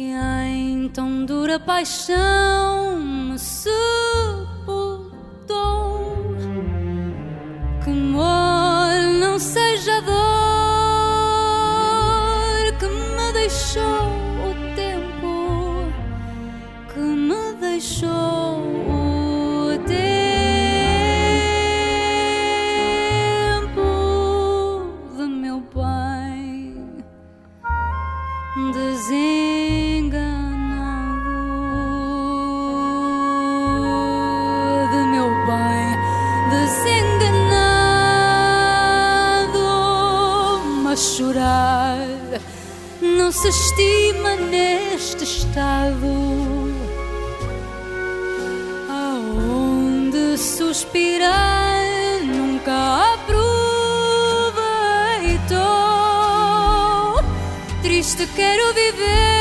e em então dura paixão me. Não se estima neste estado. Aonde suspirar nunca aproveitou. Triste quero viver,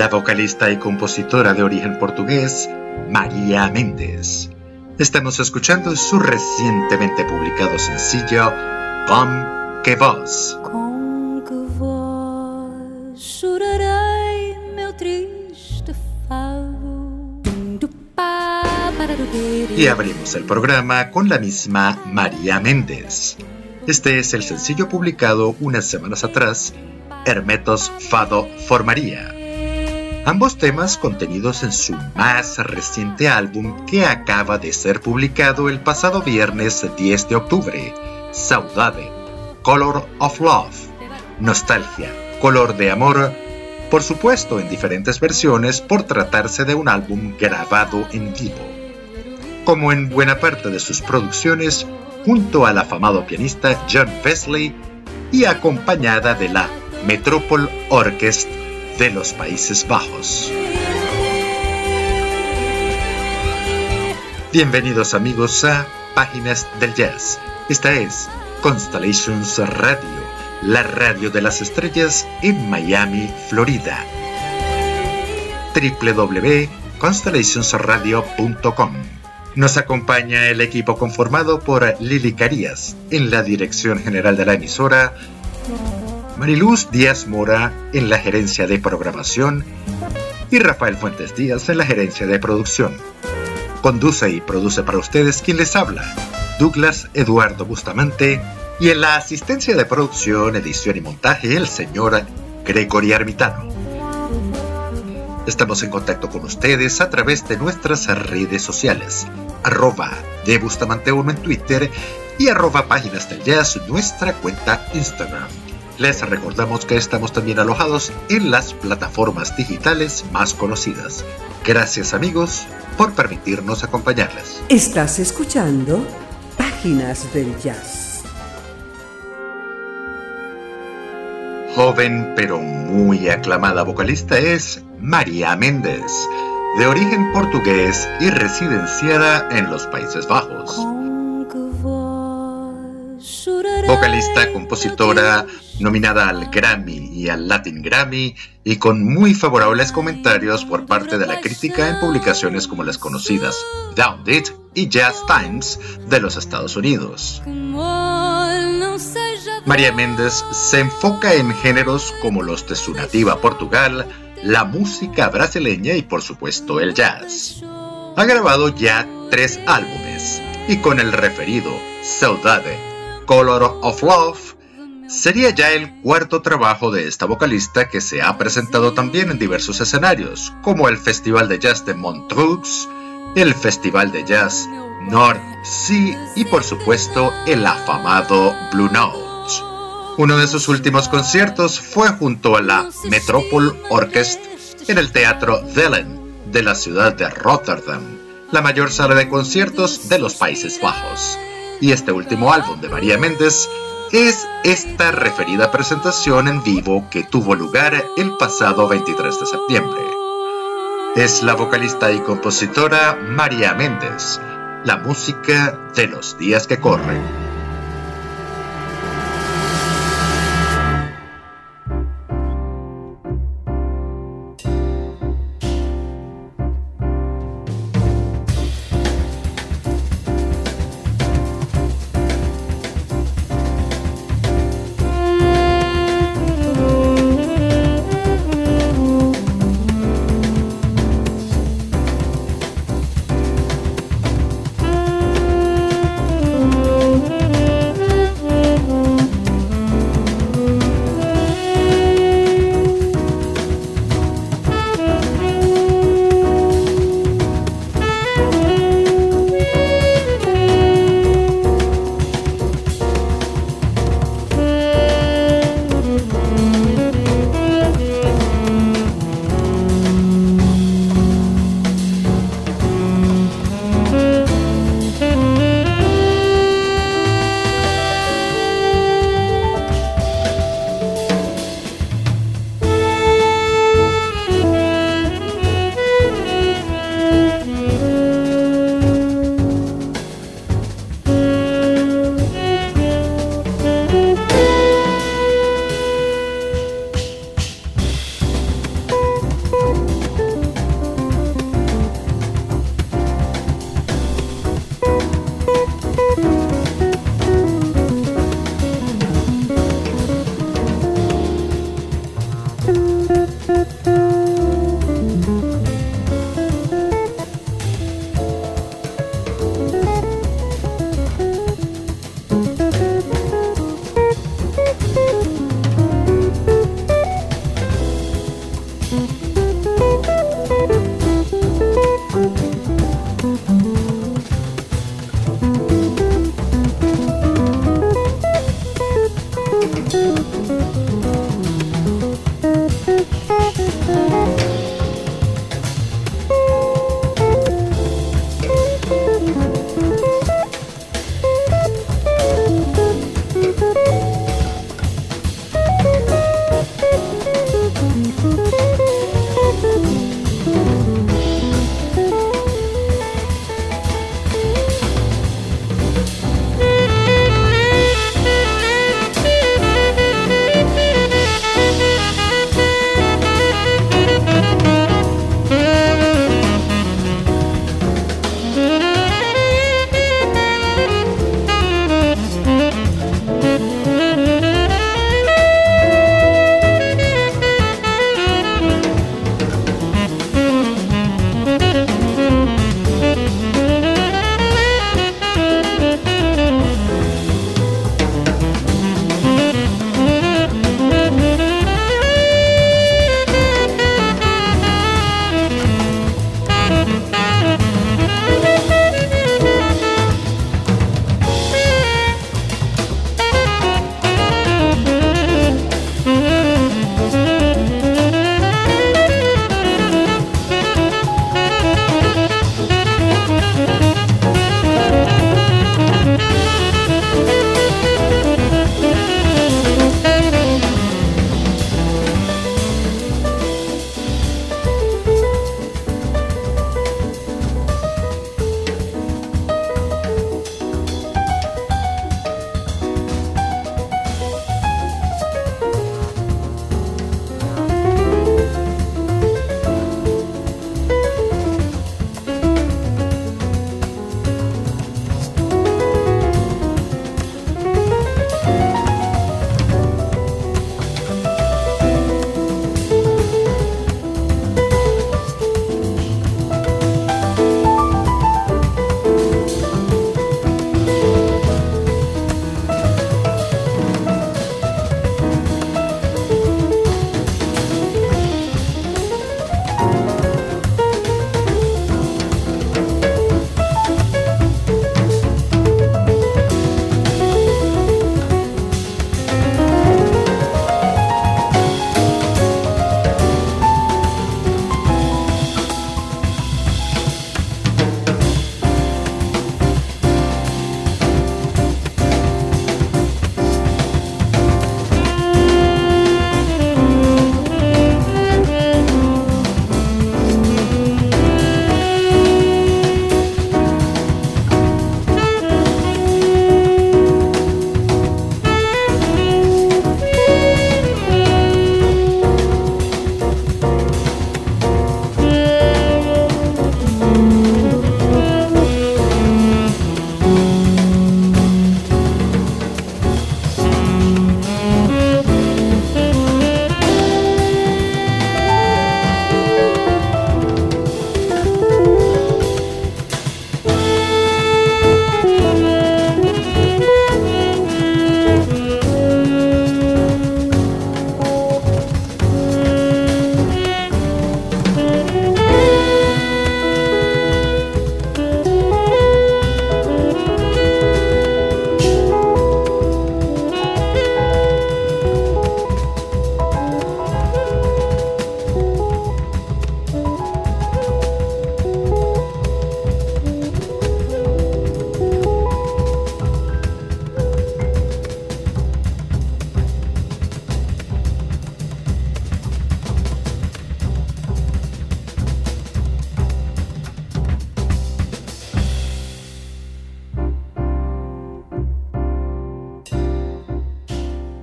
La vocalista y compositora de origen portugués, María Méndez. Estamos escuchando su recientemente publicado sencillo, Com que Voz. Com que chorarei meu triste fado. Y abrimos el programa con la misma María Méndez. Este es el sencillo publicado unas semanas atrás, Hermetos Fado Formaría. Ambos temas contenidos en su más reciente álbum que acaba de ser publicado el pasado viernes 10 de octubre, Saudade, Color of Love, Nostalgia, Color de Amor, por supuesto en diferentes versiones por tratarse de un álbum grabado en vivo. Como en buena parte de sus producciones, junto al afamado pianista John Wesley, y acompañada de la Metropol Orchestra de los Países Bajos. Bienvenidos amigos a Páginas del Jazz. Esta es Constellations Radio, la radio de las estrellas en Miami, Florida. www.constellationsradio.com Nos acompaña el equipo conformado por Lili Carías en la dirección general de la emisora, Mariluz Díaz Mora en la gerencia de programación y Rafael Fuentes Díaz en la gerencia de producción. Conduce y produce para ustedes quien les habla, Douglas Eduardo Bustamante, y en la asistencia de producción, edición y montaje, el señor Gregory Armitano. Estamos en contacto con ustedes a través de nuestras redes sociales, arroba de Bustamante 1 en Twitter y arroba Páginas del Jazz, nuestra cuenta Instagram. Les recordamos que estamos también alojados en las plataformas digitales más conocidas. Gracias amigos por permitirnos acompañarles. Estás escuchando Páginas del Jazz. Joven pero muy aclamada vocalista es María Méndez, de origen portugués y residenciada en los Países Bajos. Vocalista, compositora, nominada al Grammy y al Latin Grammy y con muy favorables comentarios por parte de la crítica en publicaciones como las conocidas Down It y Jazz Times de los Estados Unidos. María Méndez se enfoca en géneros como los de su nativa Portugal, la música brasileña y por supuesto el jazz. Ha grabado ya tres álbumes y con el referido Saudade, Color of Love, Sería ya el cuarto trabajo de esta vocalista que se ha presentado también en diversos escenarios, como el Festival de Jazz de Montreux, el Festival de Jazz North Sea y por supuesto el afamado Blue Note. Uno de sus últimos conciertos fue junto a la Metropol Orchestra en el Teatro Delen de la ciudad de Rotterdam, la mayor sala de conciertos de los Países Bajos. Y este último álbum de María Méndez es esta referida presentación en vivo que tuvo lugar el pasado 23 de septiembre. Es la vocalista y compositora María Méndez, la música de los días que corren.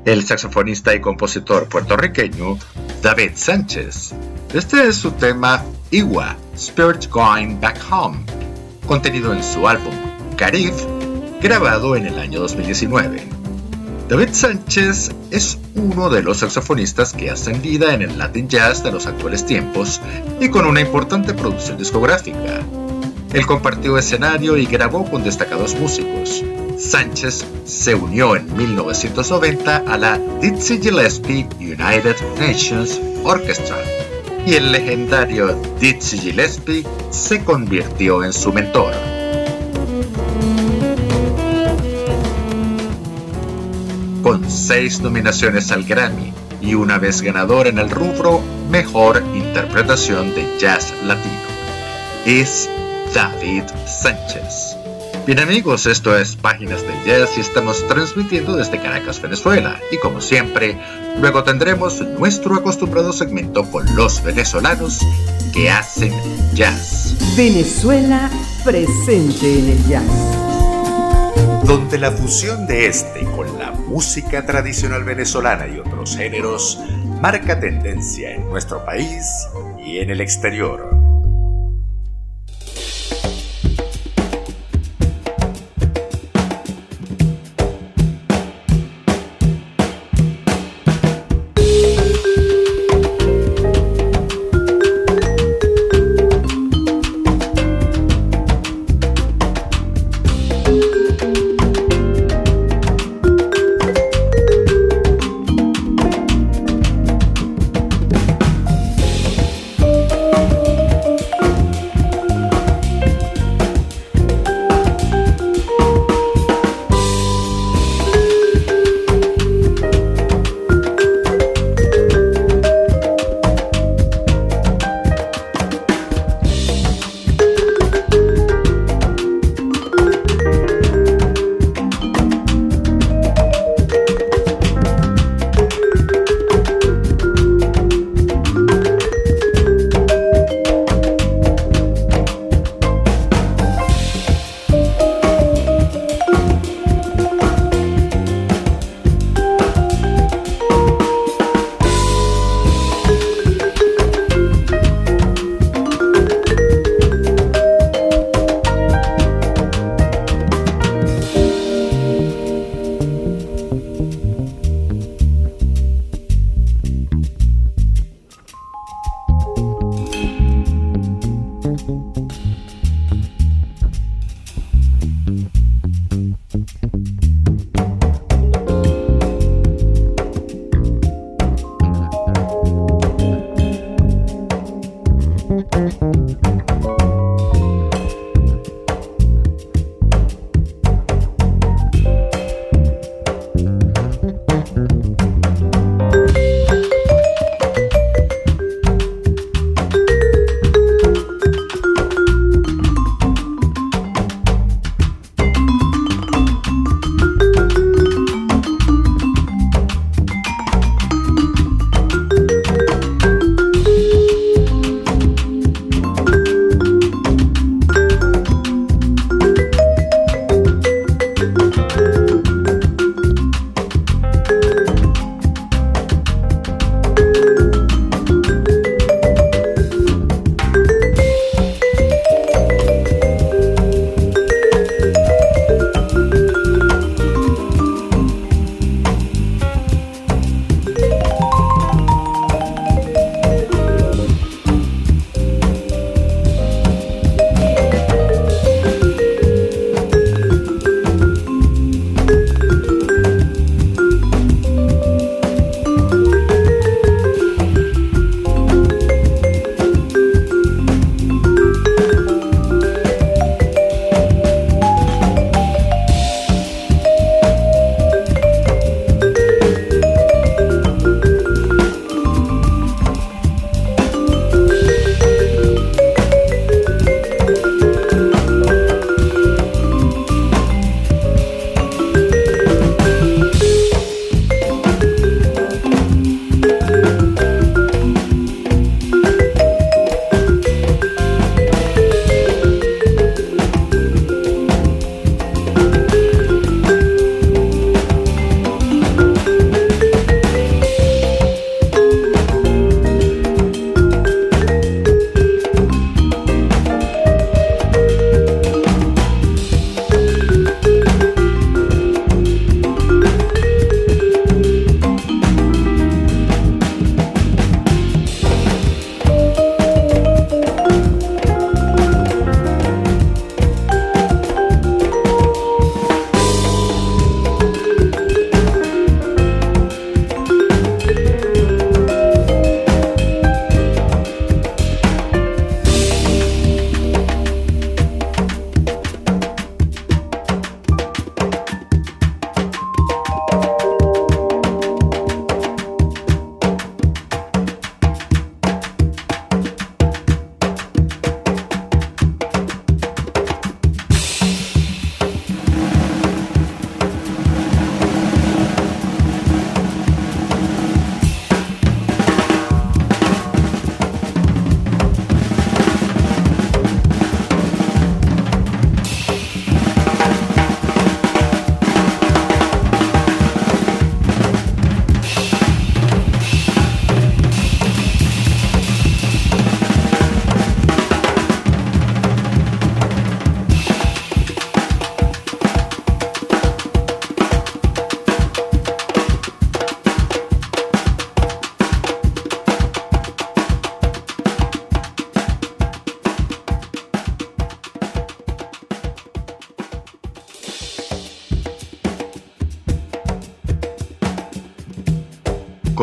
El saxofonista y compositor puertorriqueño David Sánchez. Este es su tema Iwa, Spirit Going Back Home, contenido en su álbum Carif, grabado en el año 2019. David Sánchez es uno de los saxofonistas que hacen vida en el Latin Jazz de los actuales tiempos y con una importante producción discográfica. Él compartió escenario y grabó con destacados músicos, Sánchez se unió en 1990 a la Dizzy Gillespie United Nations Orchestra y el legendario Dizzy Gillespie se convirtió en su mentor. Con seis nominaciones al Grammy y una vez ganador en el rubro Mejor Interpretación de Jazz Latino, es David Sánchez. Bien amigos, esto es Páginas del Jazz y estamos transmitiendo desde Caracas, Venezuela. Y como siempre, luego tendremos nuestro acostumbrado segmento con los venezolanos que hacen jazz. Venezuela presente en el jazz. Donde la fusión de este con la música tradicional venezolana y otros géneros marca tendencia en nuestro país y en el exterior.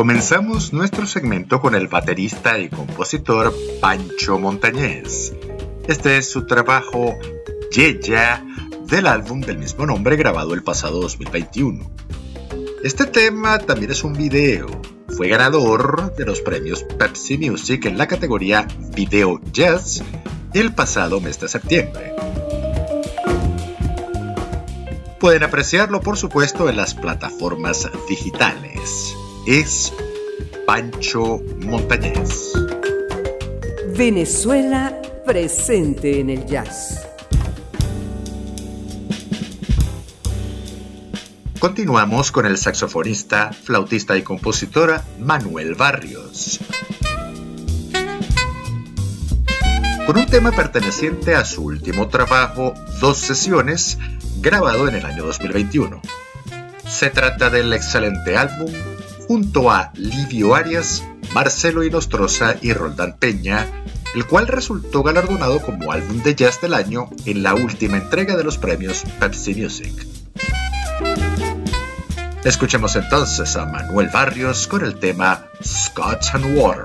Comenzamos nuestro segmento con el baterista y compositor Pancho Montañez. Este es su trabajo Yeya del álbum del mismo nombre grabado el pasado 2021. Este tema también es un video. Fue ganador de los premios Pepsi Music en la categoría Video Jazz el pasado mes de septiembre. Pueden apreciarlo por supuesto en las plataformas digitales. Es Pancho Montañez. Venezuela presente en el jazz. Continuamos con el saxofonista, flautista y compositora Manuel Barrios. Con un tema perteneciente a su último trabajo, Dos Sesiones, grabado en el año 2021. Se trata del excelente álbum junto a Livio Arias, Marcelo Inostroza y Roldán Peña, el cual resultó galardonado como álbum de jazz del año en la última entrega de los premios Pepsi Music. Escuchemos entonces a Manuel Barrios con el tema Scotch and Water.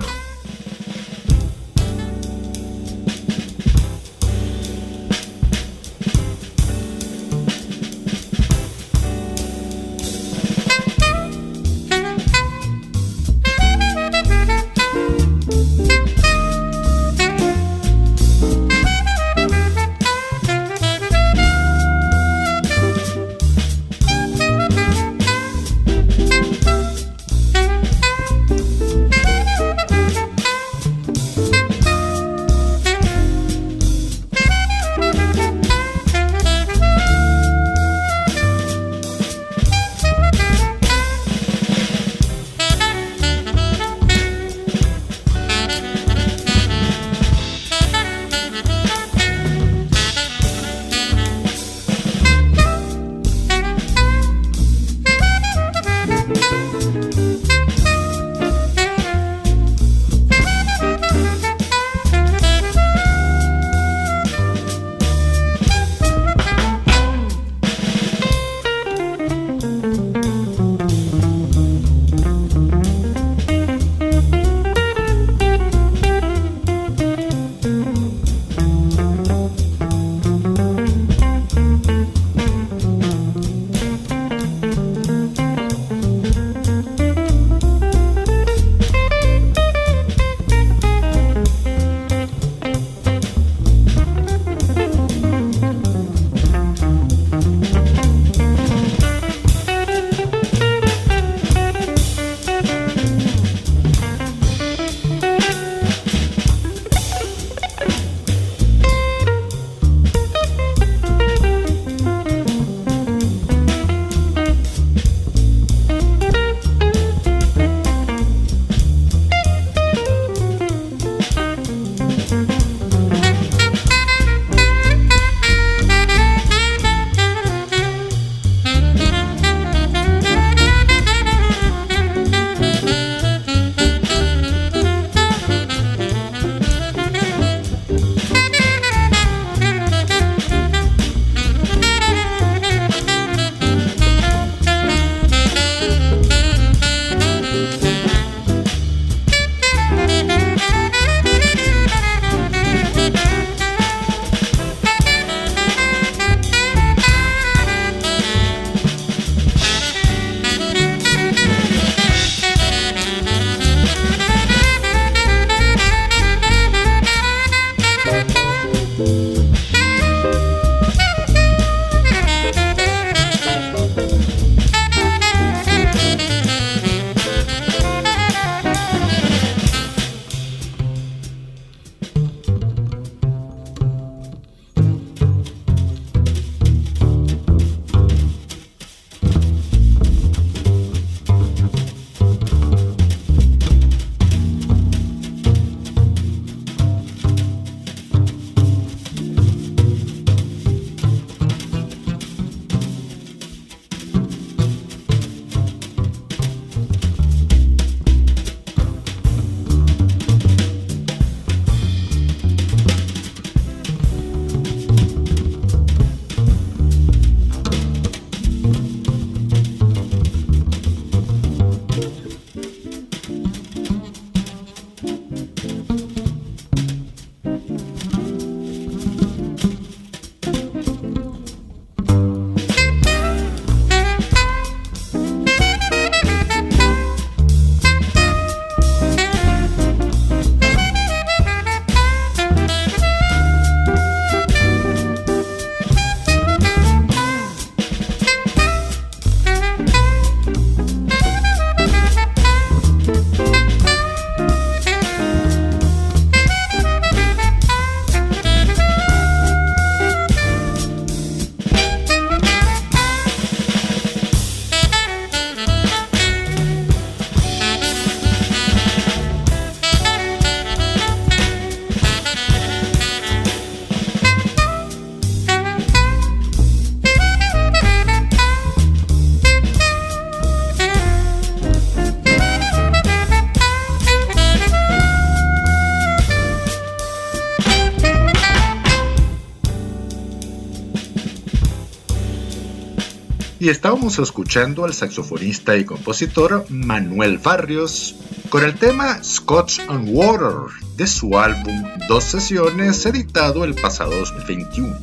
Estábamos escuchando al saxofonista y compositor Manuel Barrios con el tema Scotch and Water de su álbum Dos Sesiones editado el pasado 2021.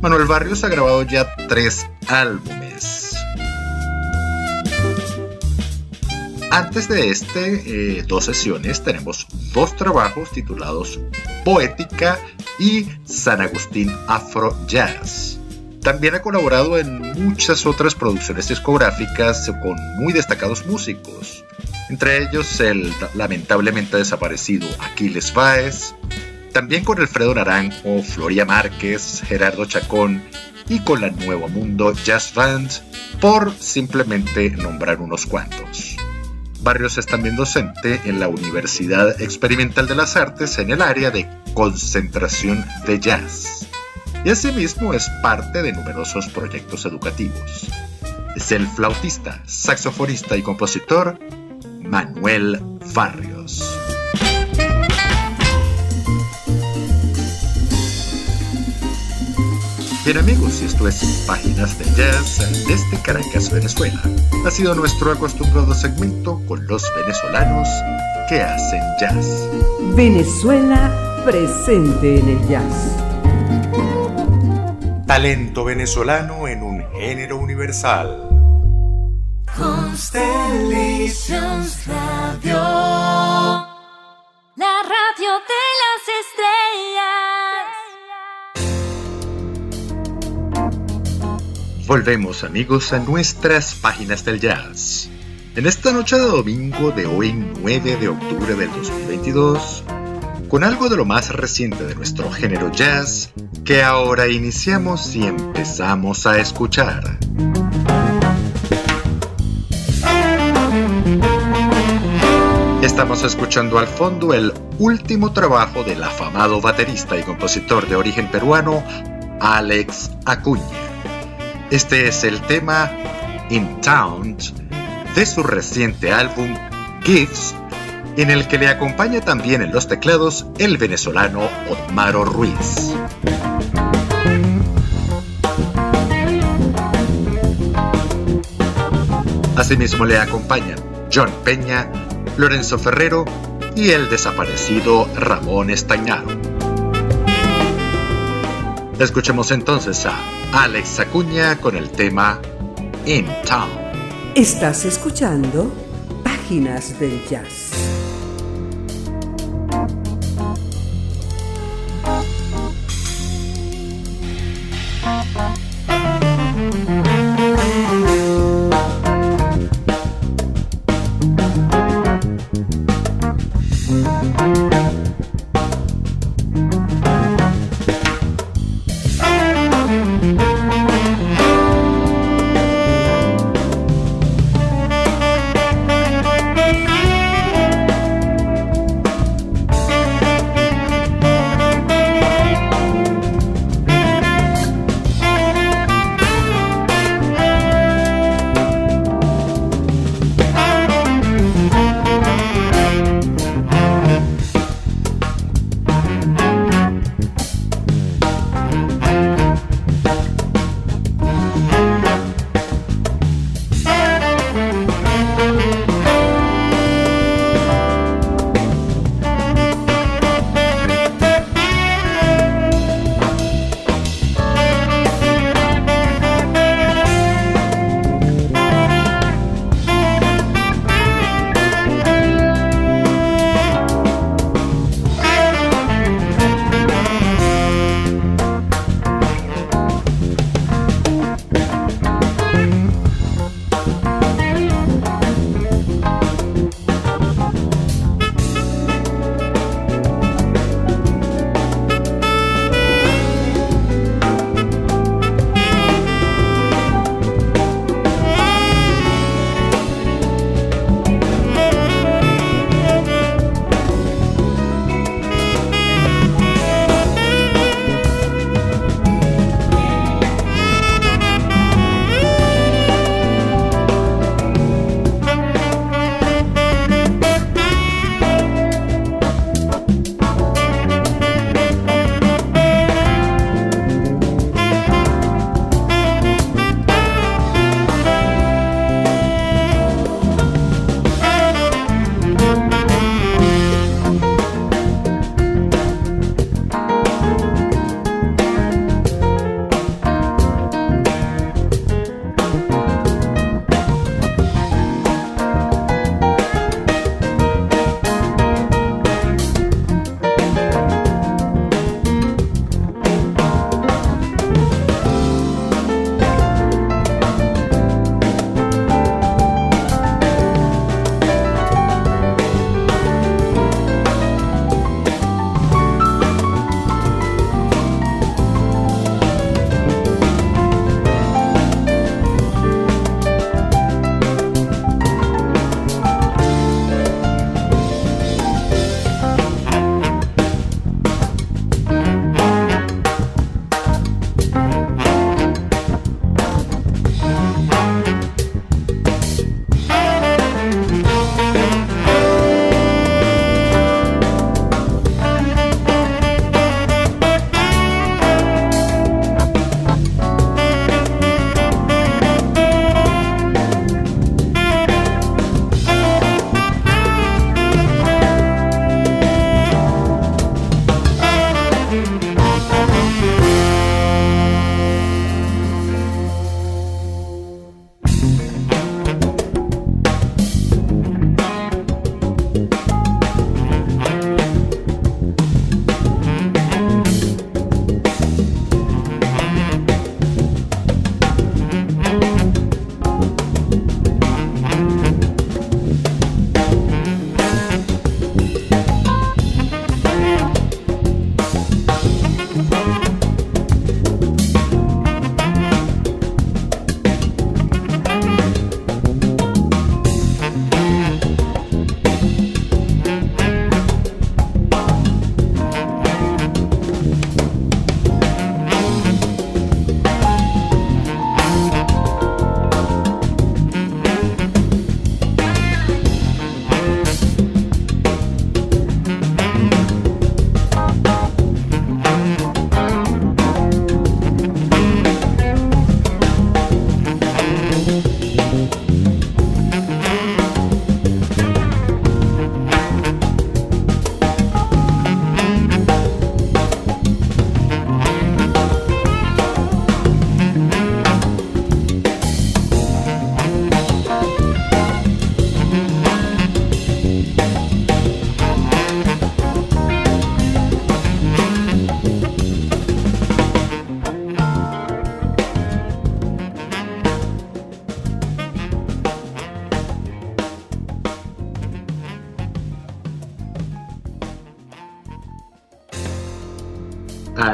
Manuel Barrios ha grabado ya tres álbumes. Antes de este, eh, dos sesiones, tenemos dos trabajos titulados Poética y San Agustín Afro Jazz. También ha colaborado en muchas otras producciones discográficas con muy destacados músicos, entre ellos el lamentablemente desaparecido Aquiles Báez, también con Alfredo Naranjo, Floria Márquez, Gerardo Chacón y con la Nuevo Mundo Jazz Band, por simplemente nombrar unos cuantos. Barrios es también docente en la Universidad Experimental de las Artes en el área de concentración de jazz y asimismo es parte de numerosos proyectos educativos. Es el flautista, saxofonista y compositor Manuel Barrios. Bien amigos, esto es Páginas de Jazz desde Caracas, Venezuela. Ha sido nuestro acostumbrado segmento con los venezolanos que hacen jazz. Venezuela presente en el jazz talento venezolano en un género universal. Constellations Radio, la radio de las estrellas. Volvemos amigos a nuestras páginas del jazz. En esta noche de domingo de hoy 9 de octubre del 2022, con algo de lo más reciente de nuestro género jazz que ahora iniciamos y empezamos a escuchar. Estamos escuchando al fondo el último trabajo del afamado baterista y compositor de origen peruano Alex Acuña. Este es el tema In Town de su reciente álbum Gifts en el que le acompaña también en los teclados el venezolano Otmaro Ruiz. Asimismo le acompañan John Peña, Lorenzo Ferrero y el desaparecido Ramón Estañaro. Escuchemos entonces a Alex Acuña con el tema In Town. Estás escuchando Páginas del Jazz.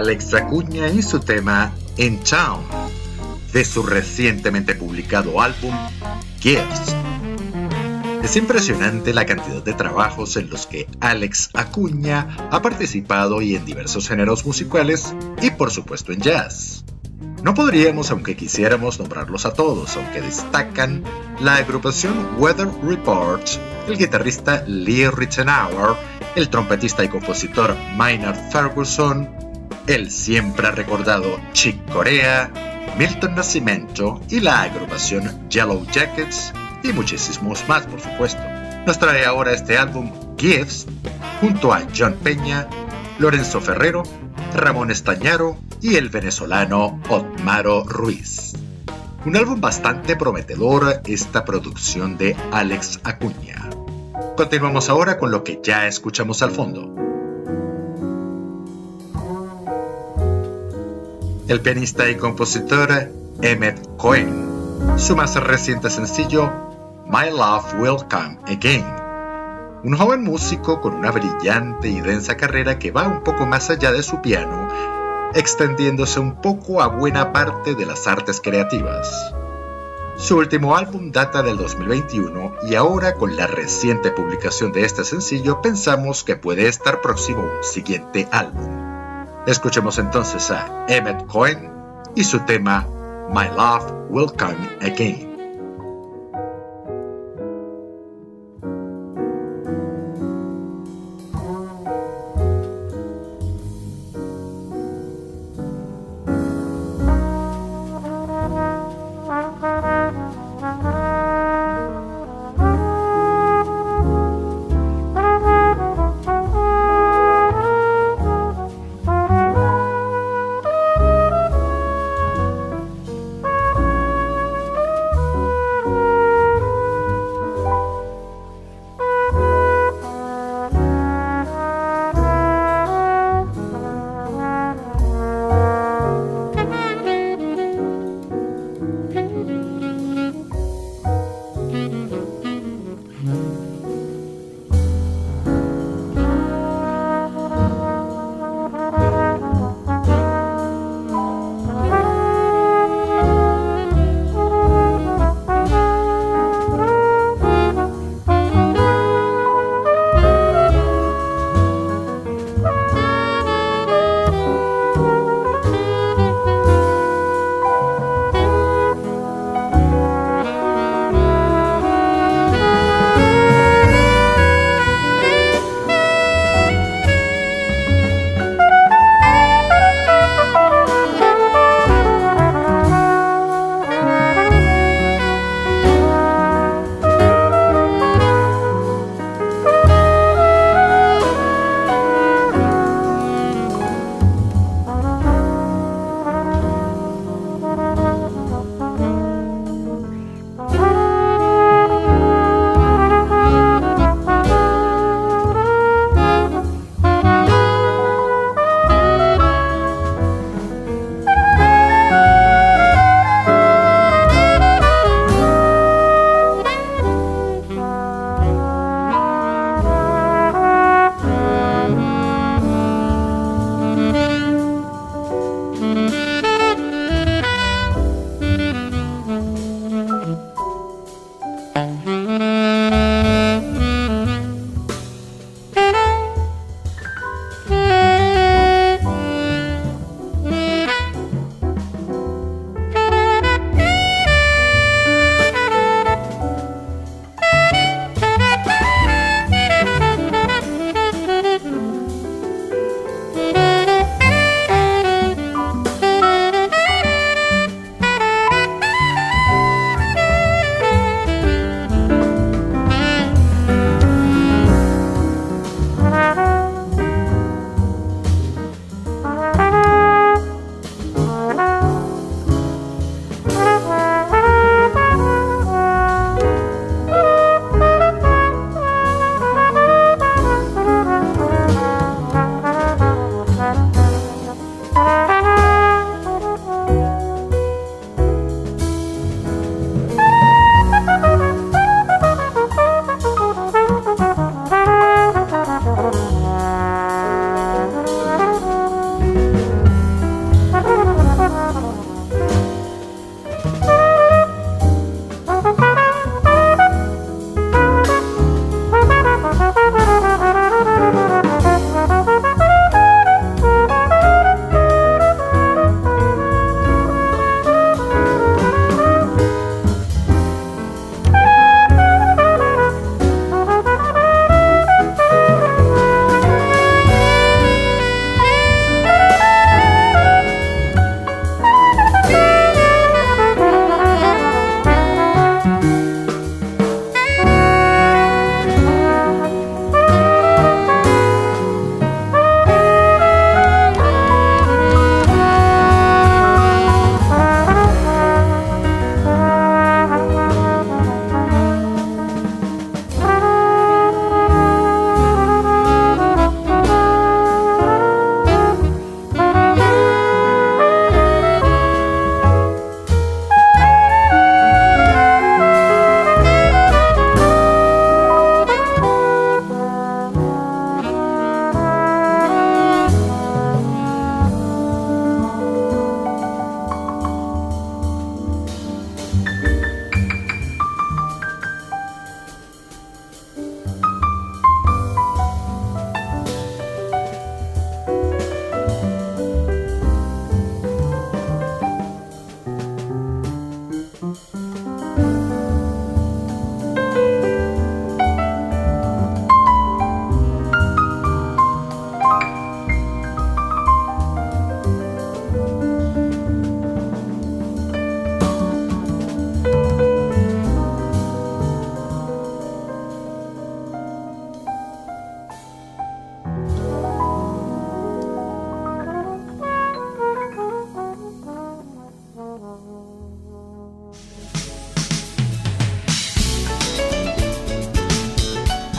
Alex Acuña y su tema In Town, de su recientemente publicado álbum Gifts. Es impresionante la cantidad de trabajos en los que Alex Acuña ha participado y en diversos géneros musicales y por supuesto en jazz. No podríamos, aunque quisiéramos, nombrarlos a todos, aunque destacan la agrupación Weather Report, el guitarrista Lee Ritzenauer, el trompetista y compositor Maynard Ferguson, el siempre recordado Chick Corea, Milton Nascimento y la agrupación Yellow Jackets y muchísimos más, por supuesto. Nos trae ahora este álbum Gifts junto a John Peña, Lorenzo Ferrero, Ramón Estañaro y el venezolano Otmaro Ruiz. Un álbum bastante prometedor esta producción de Alex Acuña. Continuamos ahora con lo que ya escuchamos al fondo. El pianista y compositor Emmett Cohen, su más reciente sencillo My Love Will Come Again un joven músico con una brillante y densa carrera que va un poco más allá de su piano, extendiéndose un poco a buena parte de las artes creativas. Su último álbum data del 2021 y ahora con la reciente publicación de este sencillo pensamos que puede estar próximo un siguiente álbum. Escuchemos entonces a Emmett Cohen y su tema My Love Will Come Again.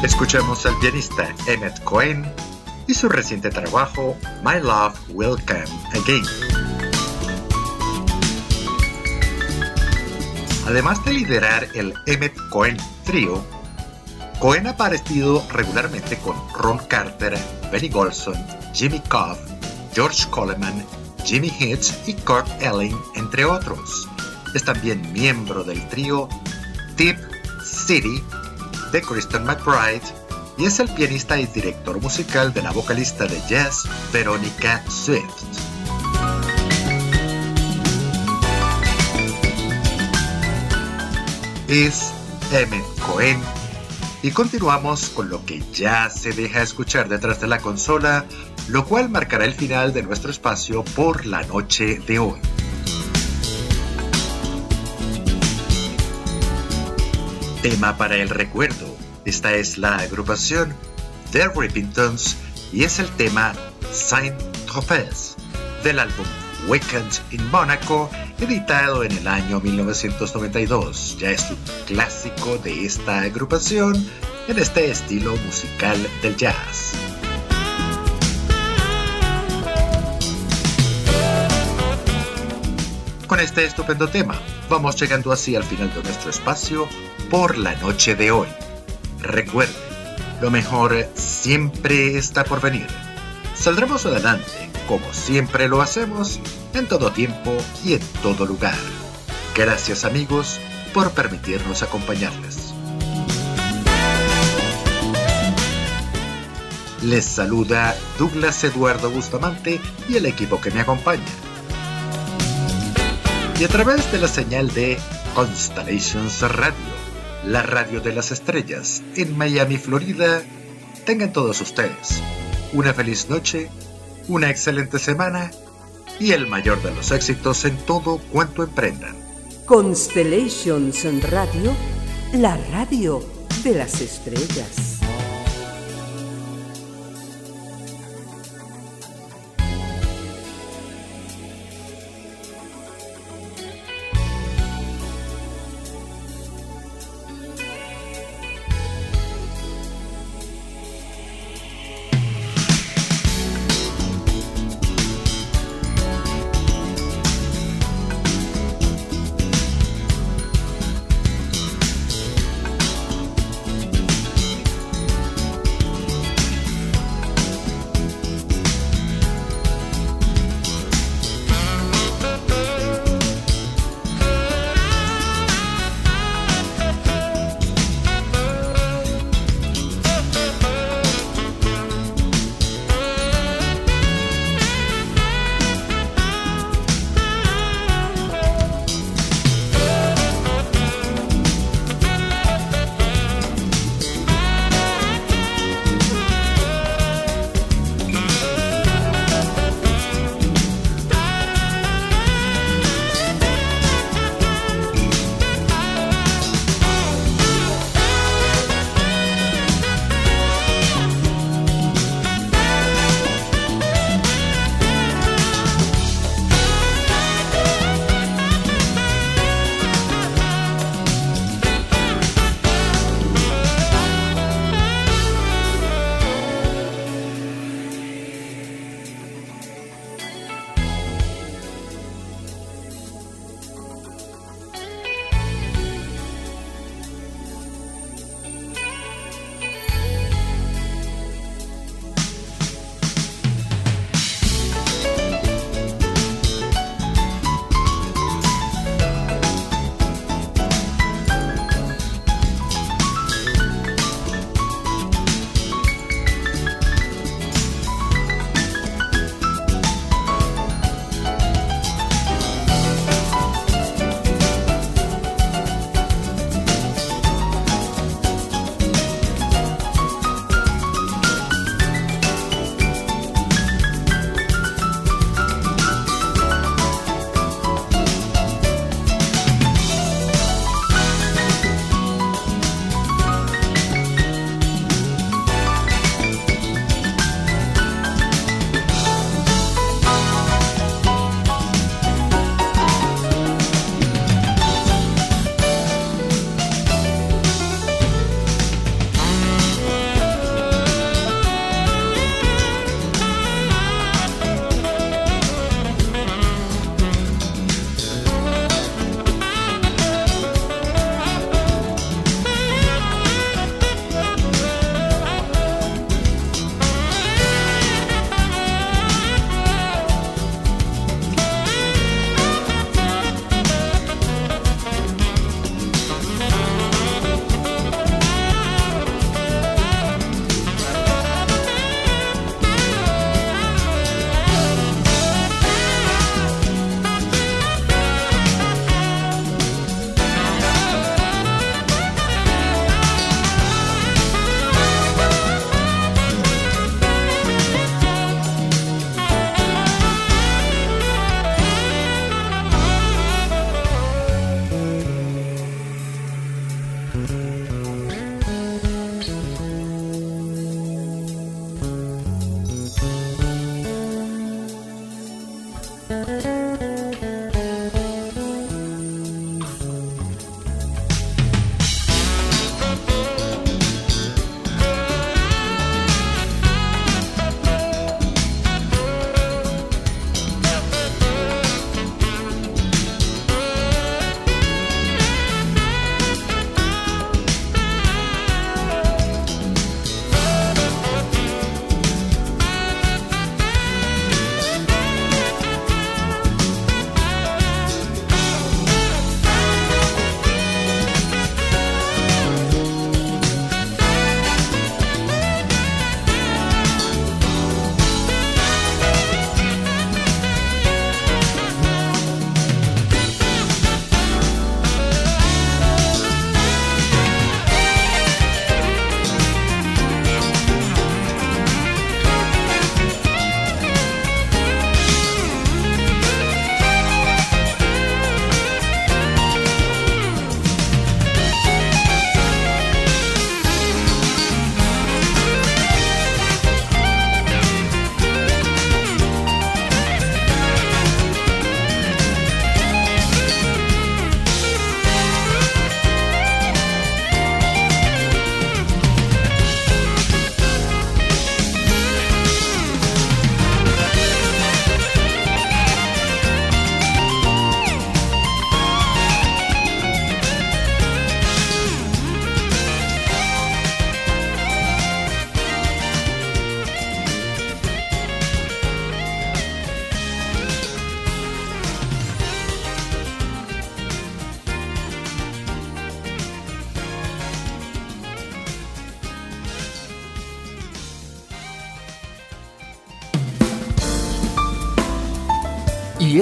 Escuchamos al pianista Emmett Cohen y su reciente trabajo My Love Will Come Again. Además de liderar el Emmett Cohen Trio, Cohen ha aparecido regularmente con Ron Carter, Benny Golson, Jimmy Cobb, George Coleman, Jimmy Hitch y Kurt Elling, entre otros. Es también miembro del trío Tip City de Kristen McBride y es el pianista y director musical de la vocalista de jazz Veronica Swift. Es M. Cohen y continuamos con lo que ya se deja escuchar detrás de la consola, lo cual marcará el final de nuestro espacio por la noche de hoy. Tema para el recuerdo. Esta es la agrupación The Rippingtons y es el tema Saint Tropez del álbum Weekend in Monaco, editado en el año 1992. Ya es un clásico de esta agrupación en este estilo musical del jazz. Con este estupendo tema, vamos llegando así al final de nuestro espacio por la noche de hoy. Recuerde, lo mejor siempre está por venir. Saldremos adelante, como siempre lo hacemos, en todo tiempo y en todo lugar. Gracias amigos por permitirnos acompañarles. Les saluda Douglas Eduardo Bustamante y el equipo que me acompaña. Y a través de la señal de Constellations Radio la radio de las estrellas en Miami, Florida, tengan todos ustedes una feliz noche, una excelente semana y el mayor de los éxitos en todo cuanto emprendan. Constellations Radio, la radio de las estrellas.